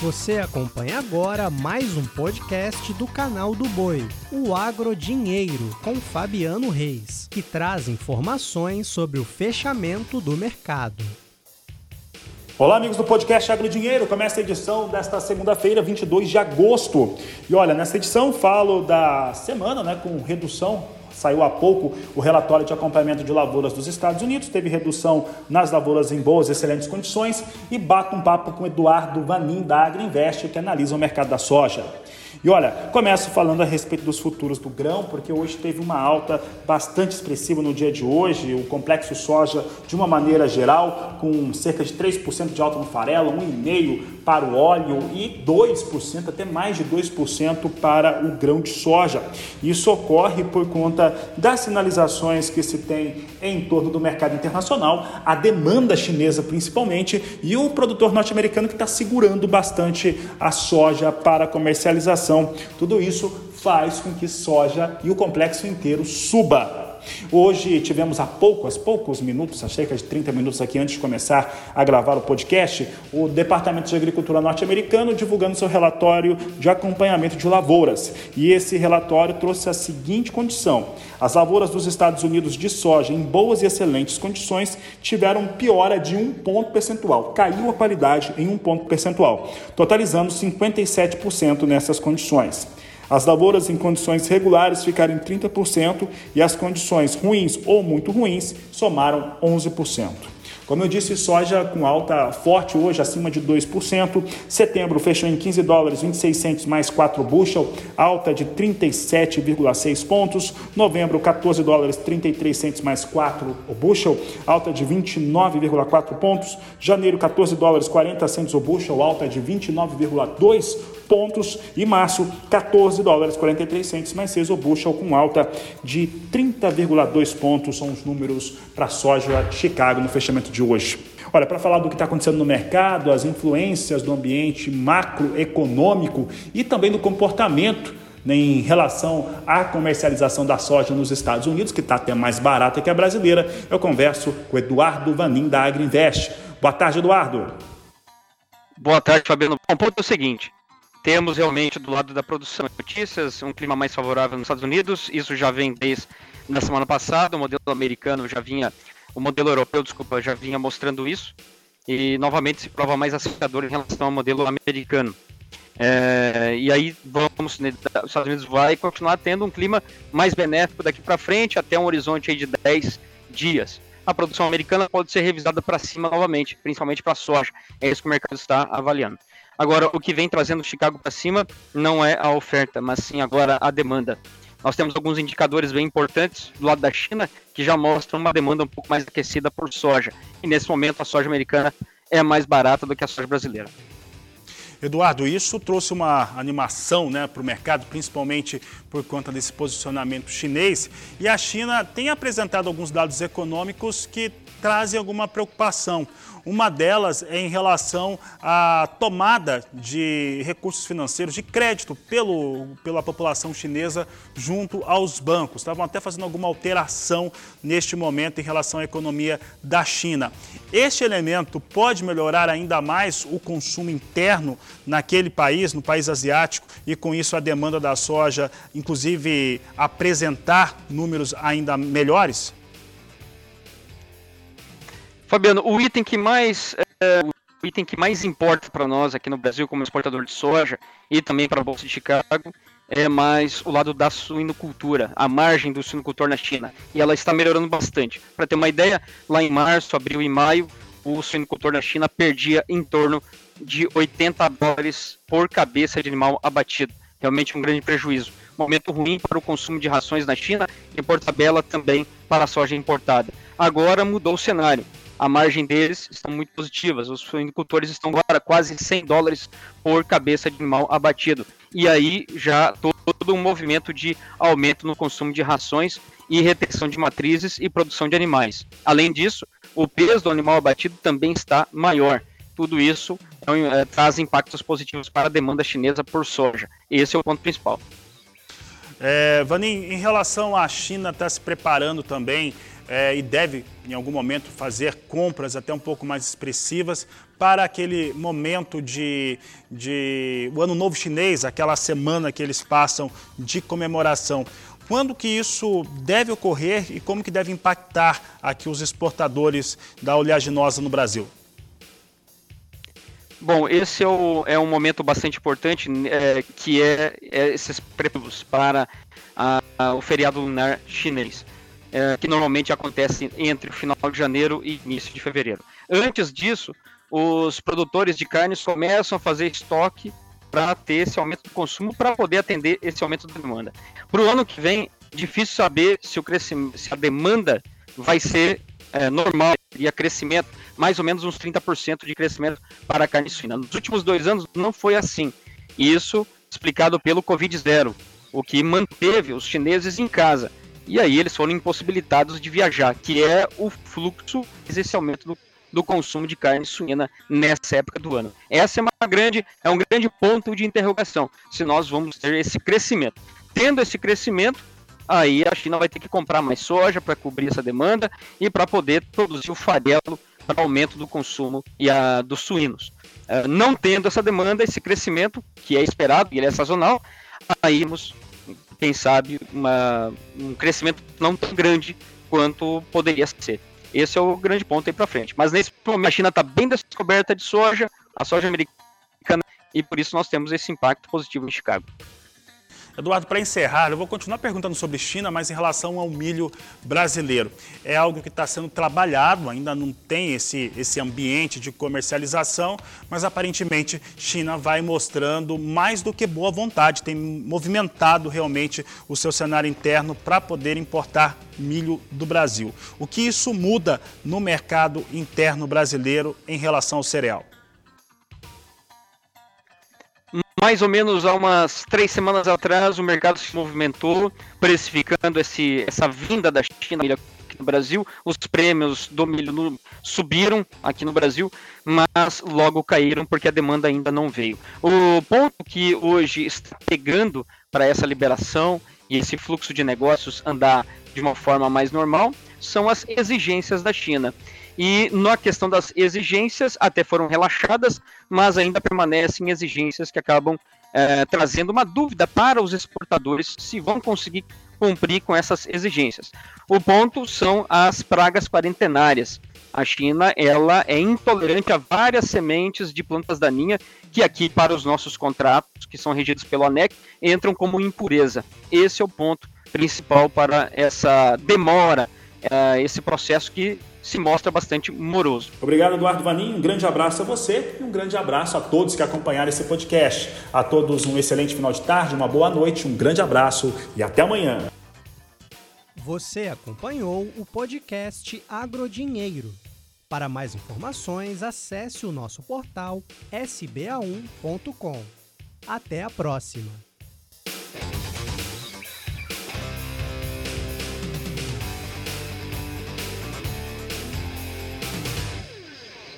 Você acompanha agora mais um podcast do canal do Boi, o Agro Dinheiro, com Fabiano Reis, que traz informações sobre o fechamento do mercado. Olá, amigos do podcast Agro Dinheiro. Começa a edição desta segunda-feira, 22 de agosto. E olha, nessa edição falo da semana, né, com redução Saiu há pouco o relatório de acompanhamento de lavouras dos Estados Unidos, teve redução nas lavouras em boas, excelentes condições e bato um papo com Eduardo Vanin da Agriinvest, que analisa o mercado da soja. E olha, começo falando a respeito dos futuros do grão, porque hoje teve uma alta bastante expressiva no dia de hoje, o complexo soja de uma maneira geral, com cerca de 3% de alta no farelo, 1,5% para o óleo e 2%, até mais de 2% para o grão de soja. Isso ocorre por conta das sinalizações que se tem em torno do mercado internacional, a demanda chinesa principalmente e o produtor norte-americano que está segurando bastante a soja para comercialização tudo isso faz com que soja e o complexo inteiro suba. Hoje tivemos há poucos, poucos minutos, há cerca de 30 minutos aqui antes de começar a gravar o podcast, o Departamento de Agricultura norte-americano divulgando seu relatório de acompanhamento de lavouras. E esse relatório trouxe a seguinte condição: as lavouras dos Estados Unidos de soja em boas e excelentes condições tiveram piora de um ponto percentual, caiu a qualidade em um ponto percentual, totalizando 57% nessas condições. As lavouras em condições regulares ficaram em 30% e as condições ruins ou muito ruins somaram 11%. Como eu disse, soja com alta forte hoje, acima de 2%. Setembro fechou em 15 dólares 26 centos mais 4 bushel, alta de 37,6 pontos. Novembro, 14 dólares 33 centos mais 4 o bushel, alta de 29,4 pontos. Janeiro, 14 dólares 40 centos o bushel, alta de 29,2 pontos. E março, 14 dólares 43 centos mais 6 o bushel, com alta de 30,2 pontos. São os números para a soja Chicago no fechamento de hoje. Olha, para falar do que está acontecendo no mercado, as influências do ambiente macroeconômico e também do comportamento né, em relação à comercialização da soja nos Estados Unidos, que está até mais barata que a brasileira, eu converso com Eduardo Vanin da Agriinvest. Boa tarde, Eduardo. Boa tarde, Fabiano. O ponto é o seguinte: temos realmente do lado da produção notícias um clima mais favorável nos Estados Unidos, isso já vem desde na semana passada, o modelo americano já vinha o modelo europeu, desculpa, já vinha mostrando isso, e novamente se prova mais assustador em relação ao modelo americano. É, e aí vamos, né, os Estados Unidos vai continuar tendo um clima mais benéfico daqui para frente, até um horizonte de 10 dias. A produção americana pode ser revisada para cima novamente, principalmente para a soja. É isso que o mercado está avaliando. Agora, o que vem trazendo Chicago para cima não é a oferta, mas sim agora a demanda. Nós temos alguns indicadores bem importantes do lado da China que já mostram uma demanda um pouco mais aquecida por soja. E nesse momento a soja americana é mais barata do que a soja brasileira. Eduardo, isso trouxe uma animação né, para o mercado, principalmente por conta desse posicionamento chinês. E a China tem apresentado alguns dados econômicos que trazem alguma preocupação. Uma delas é em relação à tomada de recursos financeiros, de crédito pelo, pela população chinesa junto aos bancos. Estavam até fazendo alguma alteração neste momento em relação à economia da China. Este elemento pode melhorar ainda mais o consumo interno naquele país, no país asiático, e com isso a demanda da soja, inclusive apresentar números ainda melhores? Fabiano, o item que mais é, o item que mais importa para nós aqui no Brasil como exportador de soja e também para a bolsa de Chicago é mais o lado da suinocultura, a margem do suinocultor na China, e ela está melhorando bastante. Para ter uma ideia, lá em março, abril e maio, o suinocultor na China perdia em torno de 80 dólares por cabeça de animal abatido. Realmente um grande prejuízo. Momento ruim para o consumo de rações na China e por tabela também para a soja importada. Agora mudou o cenário a margem deles estão muito positivas. Os suinicultores estão agora quase 100 dólares por cabeça de animal abatido. E aí já todo um movimento de aumento no consumo de rações e retenção de matrizes e produção de animais. Além disso, o peso do animal abatido também está maior. Tudo isso é, traz impactos positivos para a demanda chinesa por soja. Esse é o ponto principal. É, Vanim, em relação à China estar tá se preparando também é, e deve, em algum momento, fazer compras até um pouco mais expressivas para aquele momento de, de o Ano Novo Chinês, aquela semana que eles passam de comemoração. Quando que isso deve ocorrer e como que deve impactar aqui os exportadores da oleaginosa no Brasil? Bom, esse é, o, é um momento bastante importante, é, que é, é, esses prêmios para a, a, o feriado lunar chinês, é, que normalmente acontece entre o final de janeiro e início de fevereiro. Antes disso, os produtores de carnes começam a fazer estoque para ter esse aumento do consumo, para poder atender esse aumento da demanda. Para o ano que vem, difícil saber se, o crescimento, se a demanda vai ser é, normal, teria crescimento, mais ou menos uns 30% de crescimento para a carne suína. Nos últimos dois anos não foi assim. Isso explicado pelo Covid-0, o que manteve os chineses em casa. E aí eles foram impossibilitados de viajar, que é o fluxo, esse aumento do, do consumo de carne suína nessa época do ano. Essa é uma grande, é um grande ponto de interrogação, se nós vamos ter esse crescimento. Tendo esse crescimento, aí a China vai ter que comprar mais soja para cobrir essa demanda e para poder produzir o farelo para aumento do consumo e a, dos suínos. Uh, não tendo essa demanda, esse crescimento, que é esperado e ele é sazonal, aí quem sabe, uma, um crescimento não tão grande quanto poderia ser. Esse é o grande ponto aí para frente. Mas nesse momento a China está bem descoberta de soja, a soja americana, e por isso nós temos esse impacto positivo em Chicago. Eduardo, para encerrar, eu vou continuar perguntando sobre China, mas em relação ao milho brasileiro. É algo que está sendo trabalhado, ainda não tem esse, esse ambiente de comercialização, mas aparentemente China vai mostrando mais do que boa vontade, tem movimentado realmente o seu cenário interno para poder importar milho do Brasil. O que isso muda no mercado interno brasileiro em relação ao cereal? Mais ou menos há umas três semanas atrás, o mercado se movimentou, precificando esse, essa vinda da China aqui no Brasil. Os prêmios do milho subiram aqui no Brasil, mas logo caíram porque a demanda ainda não veio. O ponto que hoje está pegando para essa liberação e esse fluxo de negócios andar de uma forma mais normal são as exigências da China. E na questão das exigências, até foram relaxadas, mas ainda permanecem exigências que acabam é, trazendo uma dúvida para os exportadores se vão conseguir cumprir com essas exigências. O ponto são as pragas quarentenárias. A China ela é intolerante a várias sementes de plantas daninhas que aqui para os nossos contratos, que são regidos pelo ANEC, entram como impureza. Esse é o ponto principal para essa demora, é, esse processo que se mostra bastante moroso. Obrigado, Eduardo Vanin. Um grande abraço a você e um grande abraço a todos que acompanharam esse podcast. A todos um excelente final de tarde, uma boa noite, um grande abraço e até amanhã. Você acompanhou o podcast Agrodinheiro. Para mais informações, acesse o nosso portal sba1.com. Até a próxima!